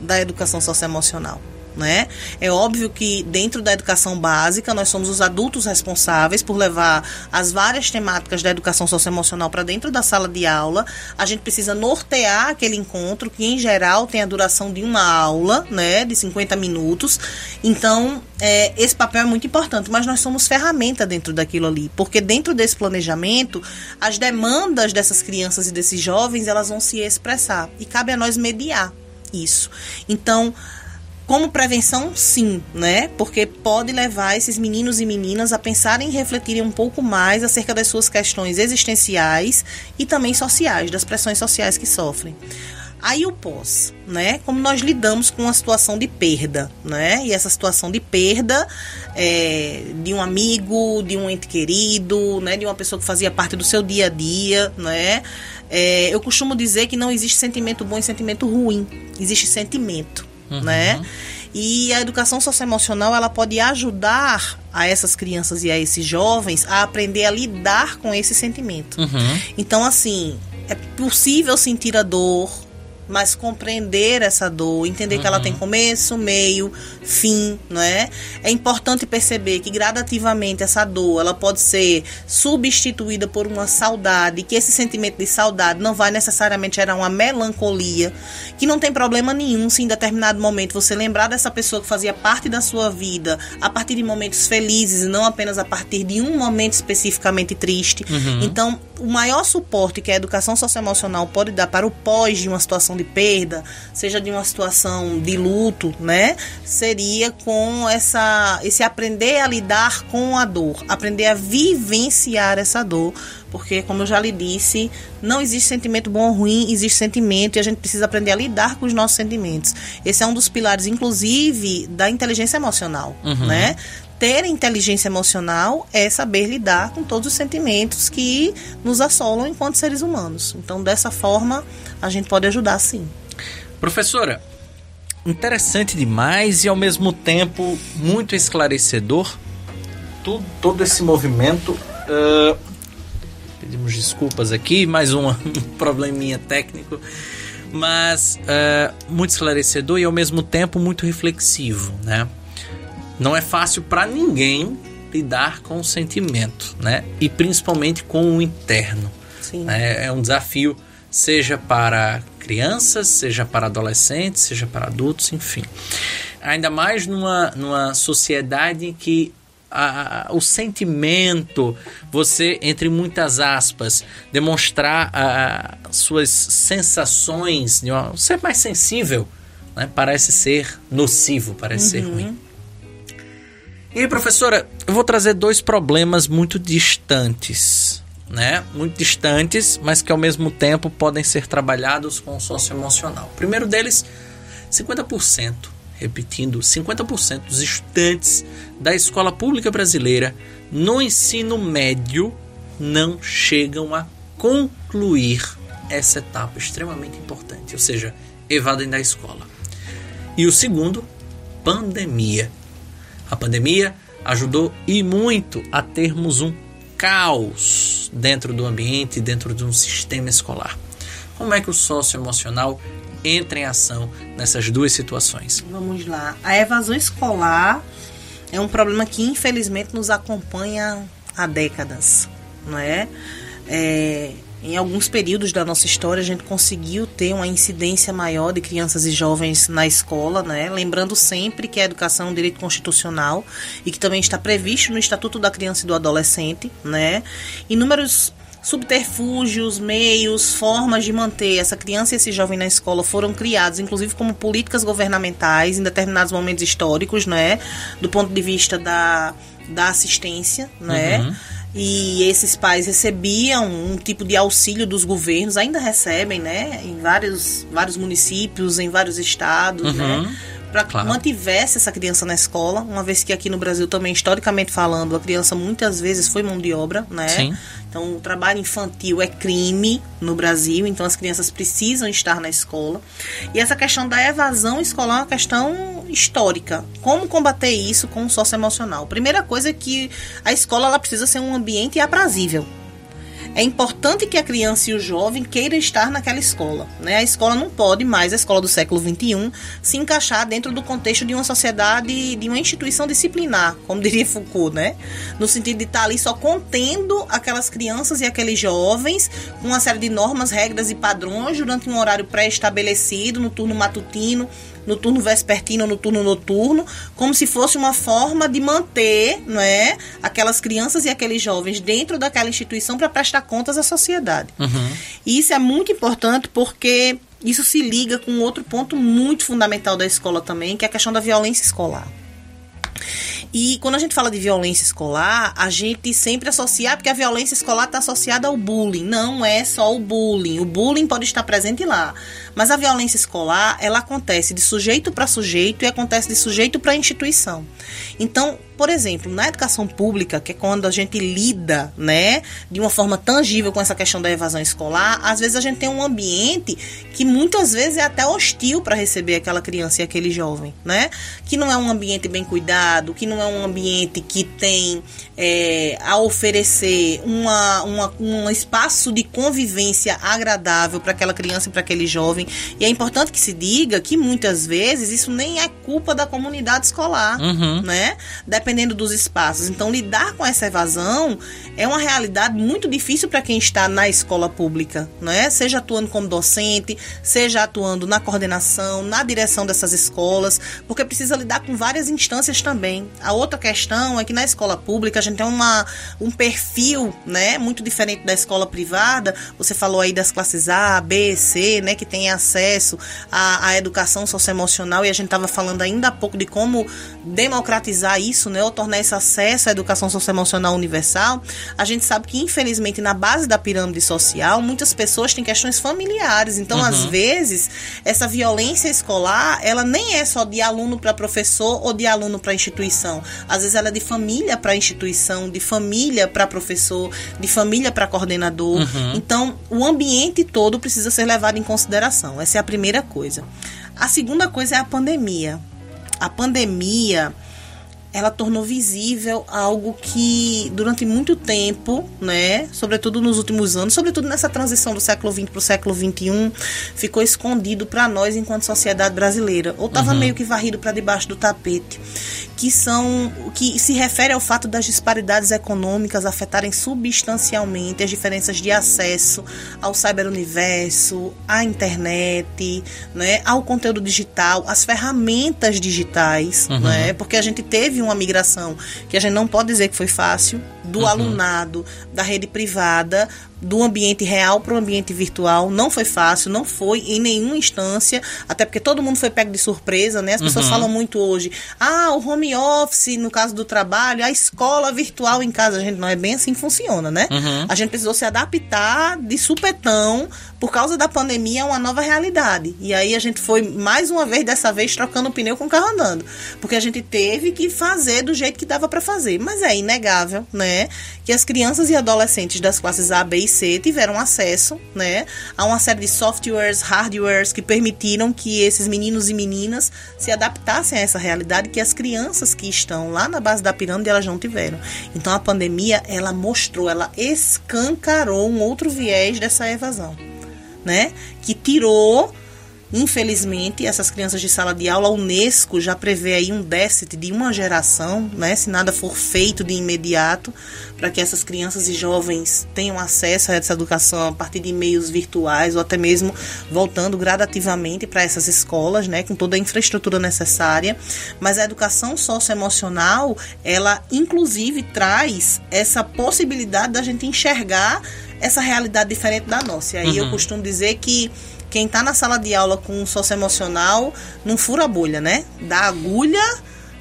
da educação socioemocional né? É óbvio que dentro da educação básica nós somos os adultos responsáveis por levar as várias temáticas da educação socioemocional para dentro da sala de aula. A gente precisa nortear aquele encontro que em geral tem a duração de uma aula, né, de 50 minutos. Então, é, esse papel é muito importante, mas nós somos ferramenta dentro daquilo ali, porque dentro desse planejamento, as demandas dessas crianças e desses jovens, elas vão se expressar e cabe a nós mediar isso. Então, como prevenção, sim, né? Porque pode levar esses meninos e meninas a pensarem e refletirem um pouco mais acerca das suas questões existenciais e também sociais, das pressões sociais que sofrem. Aí o pós, né? Como nós lidamos com uma situação de perda, né? E essa situação de perda é, de um amigo, de um ente querido, né? De uma pessoa que fazia parte do seu dia a dia, né? É, eu costumo dizer que não existe sentimento bom e sentimento ruim, existe sentimento uhum. né? E a educação socioemocional ela pode ajudar a essas crianças e a esses jovens a aprender a lidar com esse sentimento. Uhum. Então, assim, é possível sentir a dor, mas compreender essa dor, entender uhum. que ela tem uhum. começo, meio, fim, não é? É importante perceber que gradativamente essa dor, ela pode ser substituída por uma saudade, que esse sentimento de saudade não vai necessariamente gerar uma melancolia, que não tem problema nenhum se em determinado momento você lembrar dessa pessoa que fazia parte da sua vida a partir de momentos felizes não apenas a partir de um momento especificamente triste. Uhum. Então, o maior suporte que a educação socioemocional pode dar para o pós de uma situação de perda, seja de uma situação de luto, né, seria com essa esse aprender a lidar com a dor, aprender a vivenciar essa dor, porque como eu já lhe disse, não existe sentimento bom ou ruim, existe sentimento e a gente precisa aprender a lidar com os nossos sentimentos. Esse é um dos pilares inclusive da inteligência emocional, uhum. né? Ter inteligência emocional é saber lidar com todos os sentimentos que nos assolam enquanto seres humanos. Então, dessa forma, a gente pode ajudar sim. Professora, interessante demais e ao mesmo tempo muito esclarecedor todo, todo esse movimento. Uh, pedimos desculpas aqui, mais um probleminha técnico, mas uh, muito esclarecedor e ao mesmo tempo muito reflexivo, né? Não é fácil para ninguém lidar com o sentimento, né? E principalmente com o interno. Sim. É, é um desafio, seja para crianças, seja para adolescentes, seja para adultos, enfim. Ainda mais numa, numa sociedade em que a, a, o sentimento, você, entre muitas aspas, demonstrar a, suas sensações, de uma, ser mais sensível, né? parece ser nocivo, parece uhum. ser ruim. E professora, eu vou trazer dois problemas muito distantes, né? Muito distantes, mas que ao mesmo tempo podem ser trabalhados com o socioemocional. O primeiro deles, 50%, repetindo, 50% dos estudantes da escola pública brasileira no ensino médio não chegam a concluir essa etapa extremamente importante, ou seja, evadem da escola. E o segundo, pandemia. A pandemia ajudou e muito a termos um caos dentro do ambiente, dentro de um sistema escolar. Como é que o socioemocional entra em ação nessas duas situações? Vamos lá. A evasão escolar é um problema que infelizmente nos acompanha há décadas, não é? é em alguns períodos da nossa história a gente conseguiu ter uma incidência maior de crianças e jovens na escola, né? Lembrando sempre que a educação é um direito constitucional e que também está previsto no Estatuto da Criança e do Adolescente, né? Inúmeros subterfúgios, meios, formas de manter essa criança e esse jovem na escola foram criados, inclusive como políticas governamentais em determinados momentos históricos, né? Do ponto de vista da, da assistência, né? Uhum e esses pais recebiam um tipo de auxílio dos governos, ainda recebem, né, em vários, vários municípios, em vários estados, né, uhum. né, para que claro. mantivesse essa criança na escola, uma vez que aqui no Brasil também, historicamente falando, a criança muitas vezes foi mão de obra, né? Sim. Então, o trabalho infantil é crime no Brasil, então as crianças precisam estar na escola. E essa questão da evasão escolar é uma questão histórica. Como combater isso com o socioemocional? Primeira coisa é que a escola ela precisa ser um ambiente aprazível é importante que a criança e o jovem queiram estar naquela escola. Né? A escola não pode mais, a escola do século XXI, se encaixar dentro do contexto de uma sociedade, de uma instituição disciplinar, como diria Foucault, né? No sentido de estar ali só contendo aquelas crianças e aqueles jovens com uma série de normas, regras e padrões durante um horário pré-estabelecido, no turno matutino, no turno vespertino, no turno noturno, como se fosse uma forma de manter, não é, aquelas crianças e aqueles jovens dentro daquela instituição para prestar contas à sociedade. Uhum. E isso é muito importante porque isso se liga com outro ponto muito fundamental da escola também, que é a questão da violência escolar. E quando a gente fala de violência escolar, a gente sempre associa, porque a violência escolar está associada ao bullying. Não é só o bullying. O bullying pode estar presente lá. Mas a violência escolar, ela acontece de sujeito para sujeito e acontece de sujeito para instituição. Então, por exemplo, na educação pública, que é quando a gente lida, né, de uma forma tangível com essa questão da evasão escolar, às vezes a gente tem um ambiente que muitas vezes é até hostil para receber aquela criança e aquele jovem, né? Que não é um ambiente bem cuidado, que não é um ambiente que tem é, a oferecer uma, uma, um espaço de convivência agradável para aquela criança e para aquele jovem. E é importante que se diga que muitas vezes isso nem é culpa da comunidade escolar, uhum. né? Dependendo dos espaços. Então, lidar com essa evasão é uma realidade muito difícil para quem está na escola pública, né? Seja atuando como docente, seja atuando na coordenação, na direção dessas escolas, porque precisa lidar com várias instâncias também. A outra questão é que na escola pública a gente tem uma, um perfil, né, muito diferente da escola privada. Você falou aí das classes A, B, C, né, que tem acesso à, à educação socioemocional e a gente estava falando ainda há pouco de como democratizar isso, né, ou tornar esse acesso à educação socioemocional universal. A gente sabe que infelizmente na base da pirâmide social muitas pessoas têm questões familiares, então uhum. às vezes essa violência escolar ela nem é só de aluno para professor ou de aluno para instituição. Às vezes ela é de família para instituição, de família para professor, de família para coordenador. Uhum. Então, o ambiente todo precisa ser levado em consideração. Essa é a primeira coisa. A segunda coisa é a pandemia. A pandemia ela tornou visível algo que durante muito tempo, né, sobretudo nos últimos anos, sobretudo nessa transição do século XX para o século XXI, ficou escondido para nós enquanto sociedade brasileira, ou estava uhum. meio que varrido para debaixo do tapete, que são que se refere ao fato das disparidades econômicas afetarem substancialmente as diferenças de acesso ao cyberuniverso, à internet, né, ao conteúdo digital, às ferramentas digitais, uhum. né, porque a gente teve uma migração que a gente não pode dizer que foi fácil, do uhum. alunado da rede privada do ambiente real para o ambiente virtual. Não foi fácil, não foi em nenhuma instância, até porque todo mundo foi pego de surpresa, né? As pessoas uhum. falam muito hoje, ah, o home office, no caso do trabalho, a escola virtual em casa. A gente não é bem assim que funciona, né? Uhum. A gente precisou se adaptar de supetão por causa da pandemia a uma nova realidade. E aí a gente foi, mais uma vez, dessa vez, trocando o pneu com o carro andando. Porque a gente teve que fazer do jeito que dava para fazer. Mas é inegável, né? Que as crianças e adolescentes das classes A, B e C tiveram acesso, né, a uma série de softwares, hardwares que permitiram que esses meninos e meninas se adaptassem a essa realidade que as crianças que estão lá na base da pirâmide elas não tiveram. Então a pandemia ela mostrou, ela escancarou um outro viés dessa evasão, né, que tirou Infelizmente, essas crianças de sala de aula, a Unesco já prevê aí um déficit de uma geração, né, se nada for feito de imediato, para que essas crianças e jovens tenham acesso a essa educação a partir de meios virtuais ou até mesmo voltando gradativamente para essas escolas, né, com toda a infraestrutura necessária. Mas a educação socioemocional, ela inclusive traz essa possibilidade da gente enxergar essa realidade diferente da nossa. E aí uhum. eu costumo dizer que quem está na sala de aula com um socioemocional não fura a bolha, né? Da agulha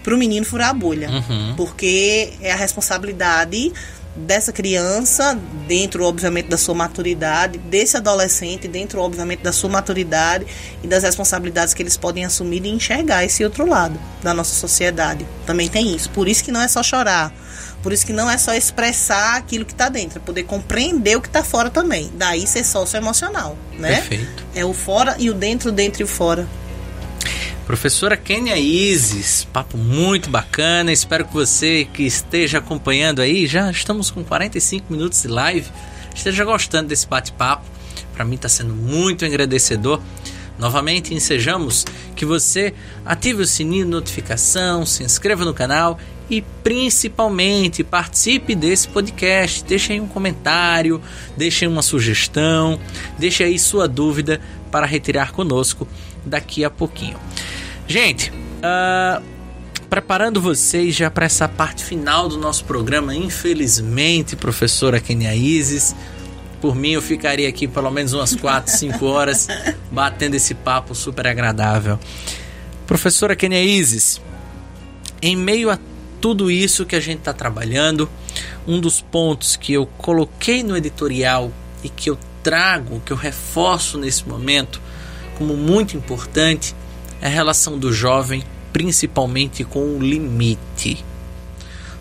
para o menino furar a bolha. Uhum. Porque é a responsabilidade dessa criança, dentro, obviamente, da sua maturidade, desse adolescente, dentro, obviamente, da sua maturidade e das responsabilidades que eles podem assumir e enxergar esse outro lado da nossa sociedade. Também tem isso. Por isso que não é só chorar. Por isso que não é só expressar aquilo que está dentro, é poder compreender o que está fora também. Daí ser socioemocional, né? Perfeito. É o fora e o dentro, dentro e o fora. Professora Kênia Isis, papo muito bacana. Espero que você que esteja acompanhando aí, já estamos com 45 minutos de live, esteja gostando desse bate-papo. Para mim está sendo muito agradecedor. Novamente, ensejamos que você ative o sininho de notificação, se inscreva no canal e principalmente participe desse podcast. Deixe aí um comentário, deixe aí uma sugestão, deixe aí sua dúvida para retirar conosco daqui a pouquinho. Gente, uh, preparando vocês já para essa parte final do nosso programa, infelizmente, professora Kenia Isis. Por mim, eu ficaria aqui pelo menos umas 4, 5 horas batendo esse papo super agradável. Professora Kenia Isis, em meio a tudo isso que a gente está trabalhando, um dos pontos que eu coloquei no editorial e que eu trago, que eu reforço nesse momento como muito importante, é a relação do jovem, principalmente com o limite.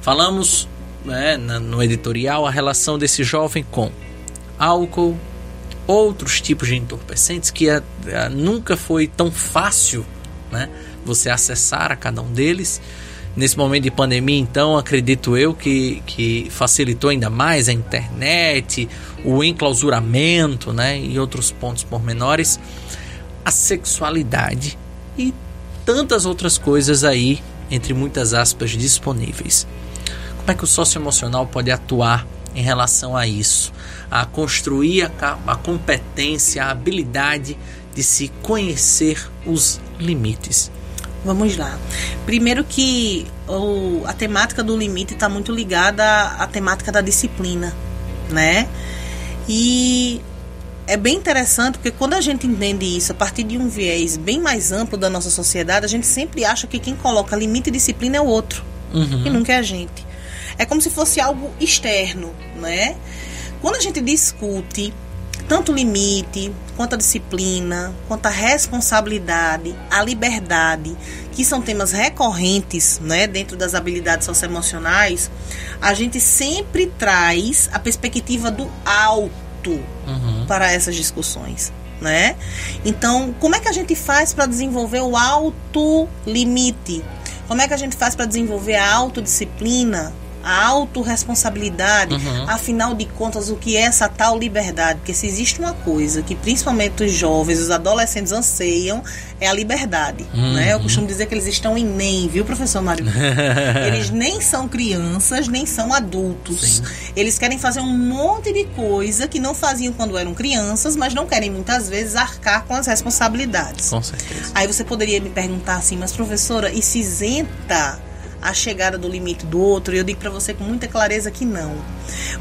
Falamos né, no editorial a relação desse jovem com álcool, outros tipos de entorpecentes que a, a, nunca foi tão fácil né, você acessar a cada um deles. Nesse momento de pandemia, então, acredito eu que, que facilitou ainda mais a internet, o enclausuramento né, e outros pontos pormenores, a sexualidade e tantas outras coisas aí, entre muitas aspas, disponíveis. Como é que o socioemocional pode atuar em relação a isso? A construir a, a competência, a habilidade de se conhecer os limites. Vamos lá. Primeiro que o, a temática do limite está muito ligada à, à temática da disciplina, né? E é bem interessante porque quando a gente entende isso a partir de um viés bem mais amplo da nossa sociedade, a gente sempre acha que quem coloca limite e disciplina é o outro uhum. e nunca é a gente. É como se fosse algo externo, né? Quando a gente discute tanto o limite, quanto a disciplina, quanto a responsabilidade, a liberdade, que são temas recorrentes né, dentro das habilidades socioemocionais, a gente sempre traz a perspectiva do alto uhum. para essas discussões. Né? Então, como é que a gente faz para desenvolver o alto limite? Como é que a gente faz para desenvolver a autodisciplina? A autorresponsabilidade, uhum. afinal de contas, o que é essa tal liberdade? Porque se existe uma coisa que principalmente os jovens, os adolescentes anseiam, é a liberdade. Uhum. Né? Eu costumo dizer que eles estão em nem, viu, professor Mário? eles nem são crianças, nem são adultos. Sim. Eles querem fazer um monte de coisa que não faziam quando eram crianças, mas não querem muitas vezes arcar com as responsabilidades. Com certeza. Aí você poderia me perguntar assim, mas professora, e se isenta a chegada do limite do outro, e eu digo para você com muita clareza que não.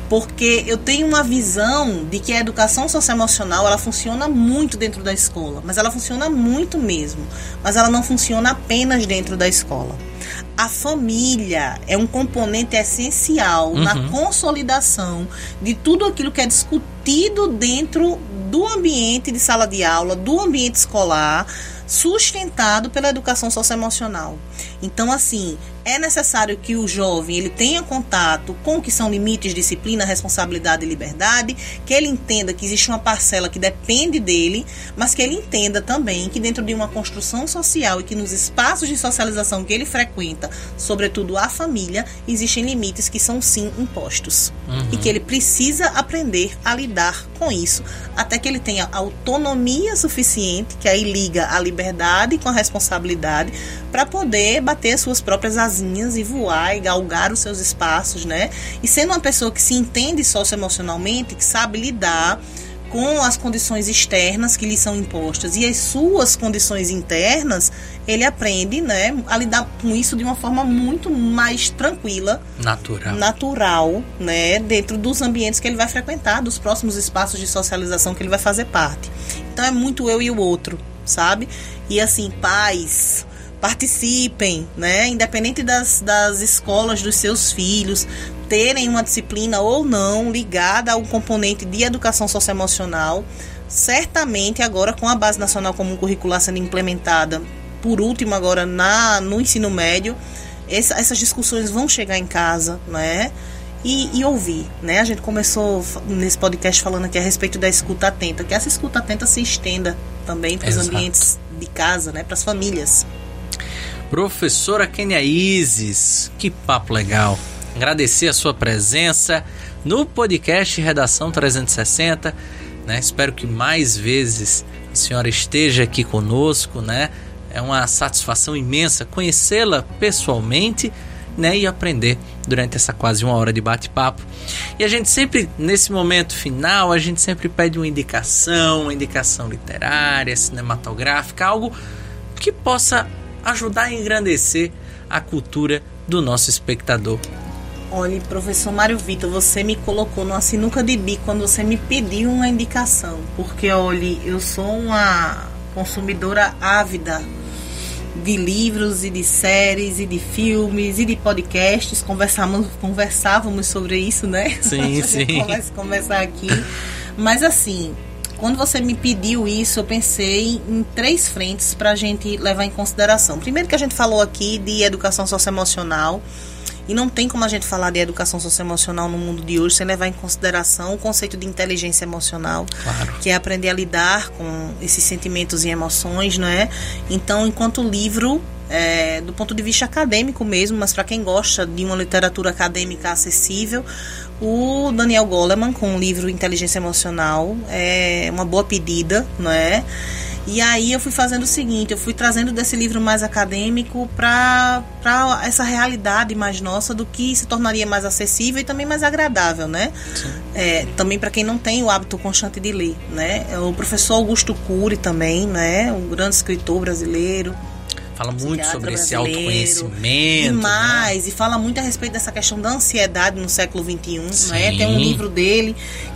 Porque eu tenho uma visão de que a educação socioemocional, ela funciona muito dentro da escola, mas ela funciona muito mesmo, mas ela não funciona apenas dentro da escola. A família é um componente essencial uhum. na consolidação de tudo aquilo que é discutido dentro do ambiente de sala de aula, do ambiente escolar, sustentado pela educação socioemocional. Então, assim, é necessário que o jovem ele tenha contato com o que são limites, disciplina, responsabilidade e liberdade, que ele entenda que existe uma parcela que depende dele, mas que ele entenda também que dentro de uma construção social e que nos espaços de socialização que ele frequenta, sobretudo a família, existem limites que são sim impostos uhum. e que ele precisa aprender a lidar com isso até que ele tenha autonomia suficiente, que aí liga a liberdade com a responsabilidade, para poder bater suas próprias asinhas e voar e galgar os seus espaços, né? E sendo uma pessoa que se entende socioemocionalmente, que sabe lidar com as condições externas que lhe são impostas e as suas condições internas, ele aprende, né, a lidar com isso de uma forma muito mais tranquila, natural, natural, né, dentro dos ambientes que ele vai frequentar, dos próximos espaços de socialização que ele vai fazer parte. Então é muito eu e o outro, sabe? E assim, pais, participem, né? Independente das, das escolas dos seus filhos, terem uma disciplina ou não ligada ao componente de educação socioemocional, certamente agora com a Base Nacional Comum Curricular sendo implementada, por último agora na, no ensino médio, essa, essas discussões vão chegar em casa, né? E, e, ouvir, né? A gente começou nesse podcast falando aqui a respeito da escuta atenta, que essa escuta atenta se estenda também para os ambientes de casa, né? Para as famílias. Professora Kenia Isis, que papo legal. Agradecer a sua presença no podcast Redação 360. Né? Espero que mais vezes a senhora esteja aqui conosco. Né? É uma satisfação imensa conhecê-la pessoalmente né? e aprender durante essa quase uma hora de bate-papo. E a gente sempre, nesse momento final, a gente sempre pede uma indicação, uma indicação literária, cinematográfica, algo que possa ajudar a engrandecer a cultura do nosso espectador. Olha, professor Mário Vitor, você me colocou numa sinuca de bico quando você me pediu uma indicação. Porque, olha, eu sou uma consumidora ávida de livros e de séries e de filmes e de podcasts. Conversamos, conversávamos sobre isso, né? Sim, sim. Começa conversar aqui. Mas assim, quando você me pediu isso, eu pensei em três frentes para a gente levar em consideração. Primeiro que a gente falou aqui de educação socioemocional E não tem como a gente falar de educação socioemocional no mundo de hoje sem levar em consideração o conceito de inteligência emocional, Claro. que é aprender a lidar com esses sentimentos e emoções, não é? Então, enquanto livro, é, do ponto de vista acadêmico mesmo, mas para quem gosta de uma literatura acadêmica acessível, o Daniel Goleman com o livro Inteligência Emocional é uma boa pedida, não é? E aí eu fui fazendo o seguinte, eu fui trazendo desse livro mais acadêmico para essa realidade mais nossa do que se tornaria mais acessível e também mais agradável, né? É, também para quem não tem o hábito constante de ler, né? O professor Augusto Cury também, né? Um grande escritor brasileiro, Fala muito psiquiatra sobre esse autoconhecimento. né? Demais, e fala muito a respeito dessa questão da ansiedade no século XXI, né? Tem um livro dele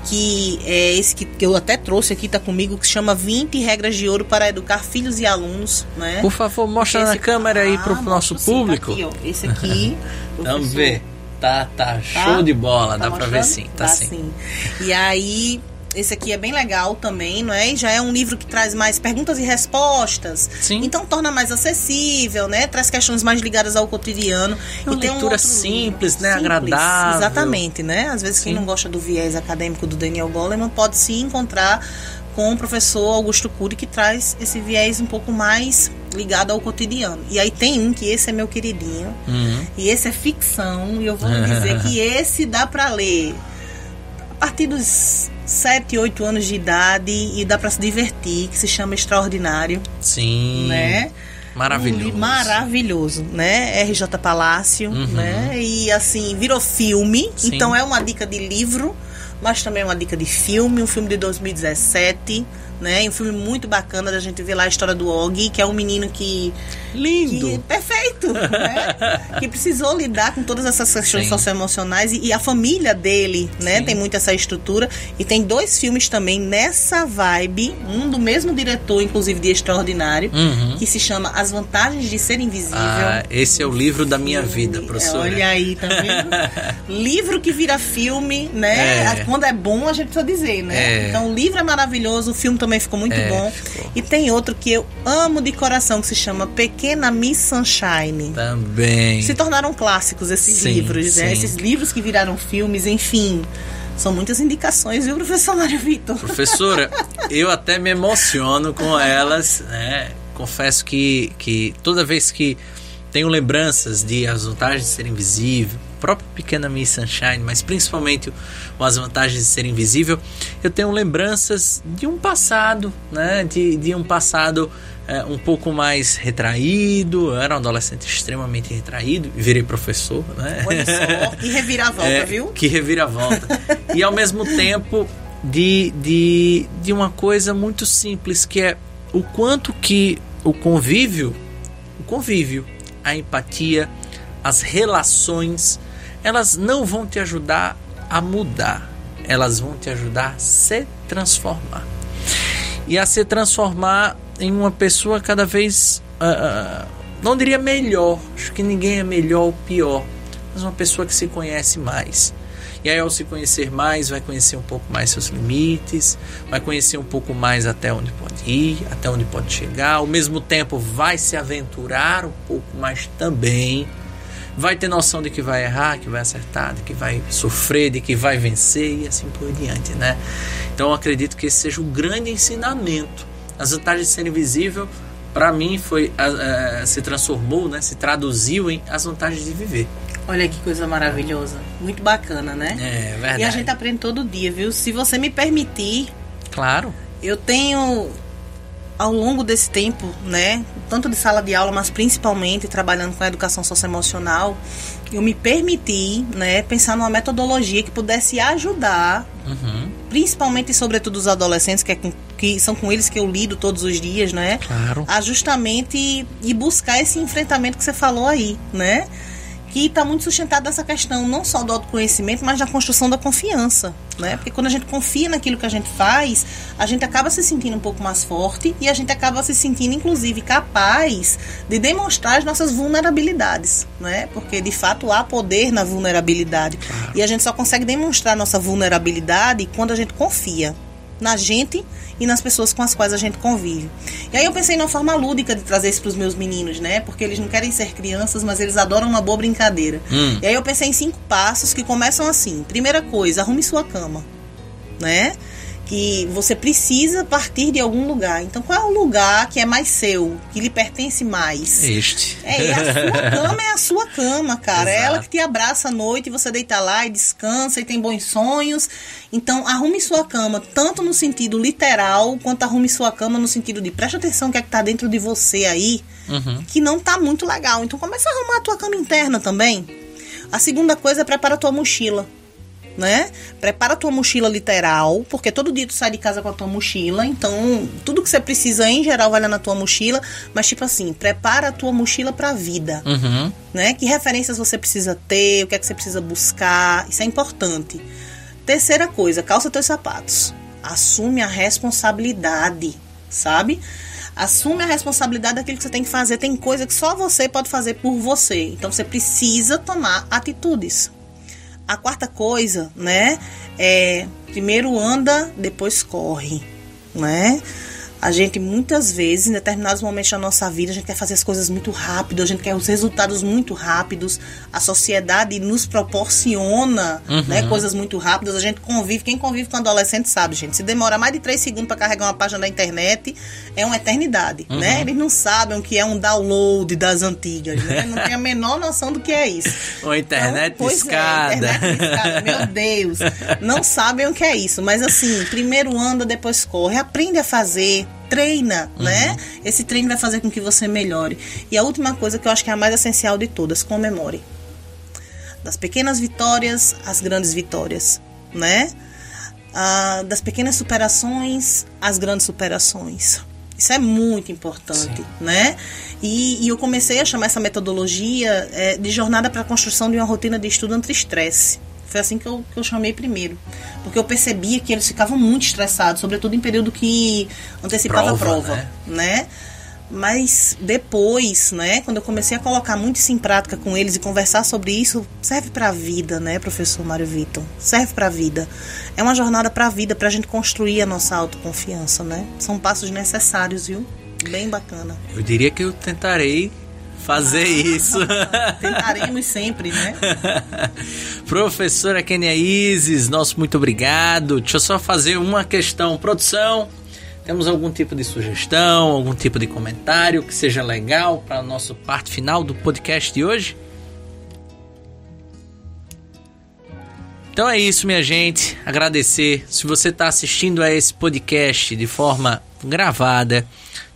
que é esse que, eu até trouxe aqui, tá comigo, que se chama 20 Regras de Ouro para Educar Filhos e Alunos, né? Por favor, mostra Esse- na câmera aí pro Ah, nosso sim, tá público. aqui, ó. Esse aqui. Vamos ver. Tá, tá, tá? show de bola, Tá dá pra ver mostrando? sim, tá, sim. sim. E aí, esse aqui é bem legal também, não é? E já é um livro que traz mais perguntas e respostas. Sim. Então torna mais acessível, né? Traz questões mais ligadas ao cotidiano. É uma e tem um leitura outro simples, livro. né? Agradável. Exatamente, né? Às vezes quem Sim. não gosta do viés acadêmico do Daniel Goleman pode se encontrar com o professor Augusto Cury, que traz esse viés um pouco mais ligado ao cotidiano. E aí tem um que esse é meu queridinho, Uhum. e esse é ficção, e eu vou dizer que esse dá pra ler a partir dos 7, 8 anos de idade e dá pra se divertir, que se chama Extraordinário, Sim. né? Maravilhoso. Maravilhoso, né? RJ Palácio, Uhum. né? E assim, virou filme, Sim. então é uma dica de livro, mas também é uma dica de filme, um filme de 2017, né? Um filme muito bacana da gente ver lá a história do Og, que é um menino que Lindo. que, perfeito, né? que precisou lidar com todas essas questões Sim. socioemocionais e, e a família dele, né? Sim. Tem muito essa estrutura e tem dois filmes também nessa vibe, um do mesmo diretor, inclusive de Extraordinário, Uhum. que se chama As Vantagens de Ser Invisível. Ah, esse é o livro da minha vida, Filme. professora. É, olha aí, tá vendo? livro que vira filme, né? É. Quando é bom, a gente precisa dizer, né? É. Então, o livro é maravilhoso, o filme também ficou muito É, bom. ficou. E tem outro que eu amo de coração, que se chama Pequena Miss Sunshine. Também. Se tornaram clássicos esses Sim, livros, né? Esses livros que viraram filmes, enfim. São muitas indicações, viu, professor Mário Vitor? Professora, eu até me emociono com elas, né? Confesso que, que toda vez que tenho lembranças de As Vantagens de Ser Invisível, próprio Pequena Miss Sunshine, mas principalmente o As Vantagens de Ser Invisível, eu tenho lembranças de um passado, né? De, de um passado é, um pouco mais retraído. Eu era um adolescente extremamente retraído virei professor, né? Olha só, que reviravolta, É, viu? Que reviravolta. e ao mesmo tempo de, de, de uma coisa muito simples, que é o quanto que o convívio, o convívio, a empatia, as relações, elas não vão te ajudar a mudar, elas vão te ajudar a se transformar. E a se transformar em uma pessoa cada vez, ah, não diria melhor, acho que ninguém é melhor ou pior, mas uma pessoa que se conhece mais. E aí, ao se conhecer mais, vai conhecer um pouco mais seus limites, vai conhecer um pouco mais até onde pode ir, até onde pode chegar. Ao mesmo tempo, vai se aventurar um pouco mais também. Vai ter noção de que vai errar, que vai acertar, de que vai sofrer, de que vai vencer e assim por diante, né? Então, acredito que esse seja o grande ensinamento. As vantagens de ser invisível, para mim, foi ah, ah, se transformou, né? Se traduziu em as vantagens de viver. Olha que coisa maravilhosa. Muito bacana, né? É verdade. E a gente aprende todo dia, viu? Se você me permitir, Claro. eu tenho ao longo desse tempo, né, tanto de sala de aula, mas principalmente trabalhando com a educação socioemocional, eu me permiti, né, pensar numa metodologia que pudesse ajudar, Uhum. Principalmente e sobretudo os adolescentes, que, é com- que são com eles que eu lido todos os dias, né, Claro. a justamente e buscar esse enfrentamento que você falou aí, né? Que está muito sustentado nessa questão não só do autoconhecimento, mas da construção da confiança, né? Porque quando a gente confia naquilo que a gente faz, a gente acaba se sentindo um pouco mais forte e a gente acaba se sentindo, inclusive, capaz de demonstrar as nossas vulnerabilidades, né? Porque de fato há poder na vulnerabilidade e a gente só consegue demonstrar nossa vulnerabilidade quando a gente confia, na gente e nas pessoas com as quais a gente convive. E aí eu pensei numa forma lúdica de trazer isso para os meus meninos, né? Porque eles não querem ser crianças, mas eles adoram uma boa brincadeira. Hum. E aí eu pensei em cinco passos que começam assim. Primeira coisa, arrume sua cama, né? Que você precisa partir de algum lugar. Então, qual é o lugar que é mais seu, que lhe pertence mais? Este. É, a sua cama é a sua cama, cara. Exato. É ela que te abraça à noite e você deita lá e descansa e tem bons sonhos. Então, arrume sua cama, tanto no sentido literal, quanto arrume sua cama no sentido de preste atenção o que é que tá dentro de você aí, uhum. que não tá muito legal. Então, começa a arrumar a tua cama interna também. A segunda coisa é prepara a tua mochila né? Prepara a tua mochila literal, porque todo dia tu sai de casa com a tua mochila, então tudo que você precisa em geral vai lá na tua mochila, mas tipo assim, prepara a tua mochila pra vida, uhum. né? Que referências você precisa ter, o que é que você precisa buscar, isso é importante. Terceira coisa, calça teus sapatos. Assume a responsabilidade, sabe? Assume a responsabilidade daquilo que você tem que fazer. Tem coisa que só você pode fazer por você. Então você precisa tomar atitudes. A quarta coisa, né, é primeiro anda, depois corre, né? A gente muitas vezes, em determinados momentos da nossa vida, a gente quer fazer as coisas muito rápido, a gente quer os resultados muito rápidos. A sociedade nos proporciona uhum. né, coisas muito rápidas. A gente convive, quem convive com adolescente sabe, gente. Se demora mais de três segundos para carregar uma página da internet, é uma eternidade, uhum. né? Eles não sabem o que é um download das antigas, né? Não tem a menor noção do que é isso. Uma internet então. É, internet escada. Meu Deus. Não sabem o que é isso. Mas assim, primeiro anda, depois corre. Aprende a fazer treina, uhum. né? Esse treino vai fazer com que você melhore. E a última coisa que eu acho que é a mais essencial de todas, comemore. Das pequenas vitórias às grandes vitórias, né? Ah, das pequenas superações às grandes superações. Isso é muito importante, Sim. né? E, e, eu comecei a chamar essa metodologia é, de jornada para a construção de uma rotina de estudo anti-estresse. Foi assim que eu, que eu chamei primeiro. Porque eu percebia que eles ficavam muito estressados, sobretudo em período que antecipava prova, a prova, né? né? Mas depois, né, quando eu comecei a colocar muito isso em prática com eles e conversar sobre isso, serve para a vida, né, professor Mário Vitor? Serve para a vida. É uma jornada para a vida, para a gente construir a nossa autoconfiança, né? São passos necessários, viu? Bem bacana. Eu diria que eu tentarei fazer isso. Tentaremos sempre, né? Professora Kenia Isis, nosso muito obrigado. Deixa eu só fazer uma questão. Produção, temos algum tipo de sugestão, algum tipo de comentário que seja legal para a nossa parte final do podcast de hoje? Então é isso, minha gente. Agradecer. Se você está assistindo a esse podcast de forma gravada,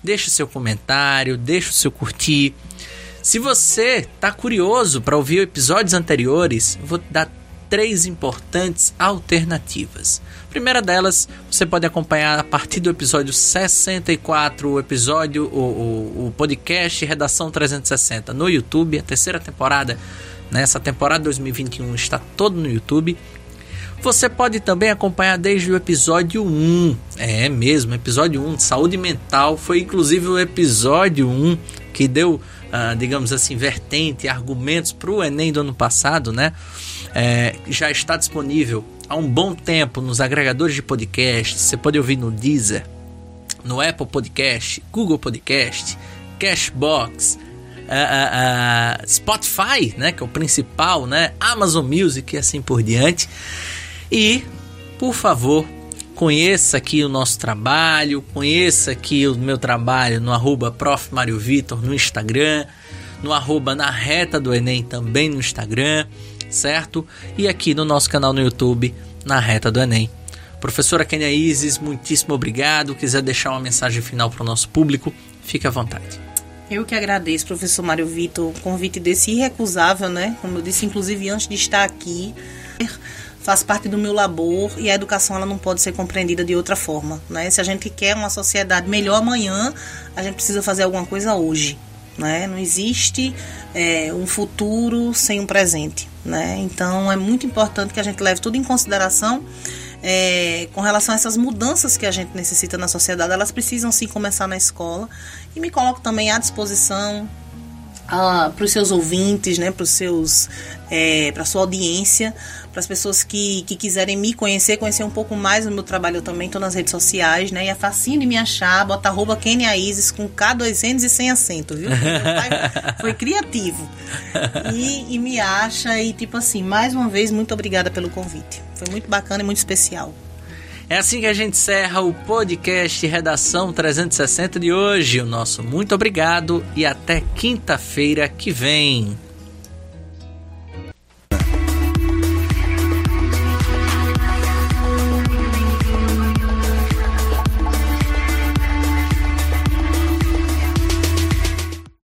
deixe seu comentário, deixe o seu curtir. Se você está curioso para ouvir episódios anteriores, vou dar três importantes alternativas. A primeira delas, você pode acompanhar a partir do episódio 64, o episódio, o, o, o podcast Redação 360 no YouTube, a terceira temporada. Nessa temporada 2021 está todo no YouTube. Você pode também acompanhar desde o episódio 1. É mesmo, episódio 1 de saúde mental. Foi inclusive o episódio 1 que deu uh, digamos assim, vertente, argumentos para o Enem do ano passado, né? É, já está disponível há um bom tempo nos agregadores de podcast. Você pode ouvir no Deezer, no Apple Podcast, Google Podcast, Cashbox, uh, uh, Spotify, né, que é o principal, né, Amazon Music e assim por diante. E, por favor, Conheça aqui o nosso trabalho, conheça aqui o meu trabalho no arroba Prof. Vitor no Instagram, no arroba na reta do Enem também no Instagram, certo? E aqui no nosso canal no YouTube, na reta do Enem. Professora Kenia Isis, muitíssimo obrigado. Quiser deixar uma mensagem final para o nosso público, fique à vontade. Eu que agradeço, professor Mário Vitor, o convite desse irrecusável, né? Como eu disse, inclusive antes de estar aqui faz parte do meu labor e a educação ela não pode ser compreendida de outra forma, né? Se a gente quer uma sociedade melhor amanhã, a gente precisa fazer alguma coisa hoje, né? Não existe é, um futuro sem um presente, né? Então é muito importante que a gente leve tudo em consideração é, com relação a essas mudanças que a gente necessita na sociedade. Elas precisam sim começar na escola e me coloco também à disposição ah, para os seus ouvintes, né, para os seus, é, para sua audiência, para as pessoas que, que quiserem me conhecer, conhecer um pouco mais do meu trabalho, eu também estou nas redes sociais, né? E é facinho de me achar, bota arroba Kenia Isis com K200 e sem acento, viu? Foi criativo. E, e me acha, e tipo assim, mais uma vez, muito obrigada pelo convite. Foi muito bacana e muito especial. É assim que a gente encerra o podcast Redação 360 de hoje. O nosso muito obrigado e até quinta-feira que vem.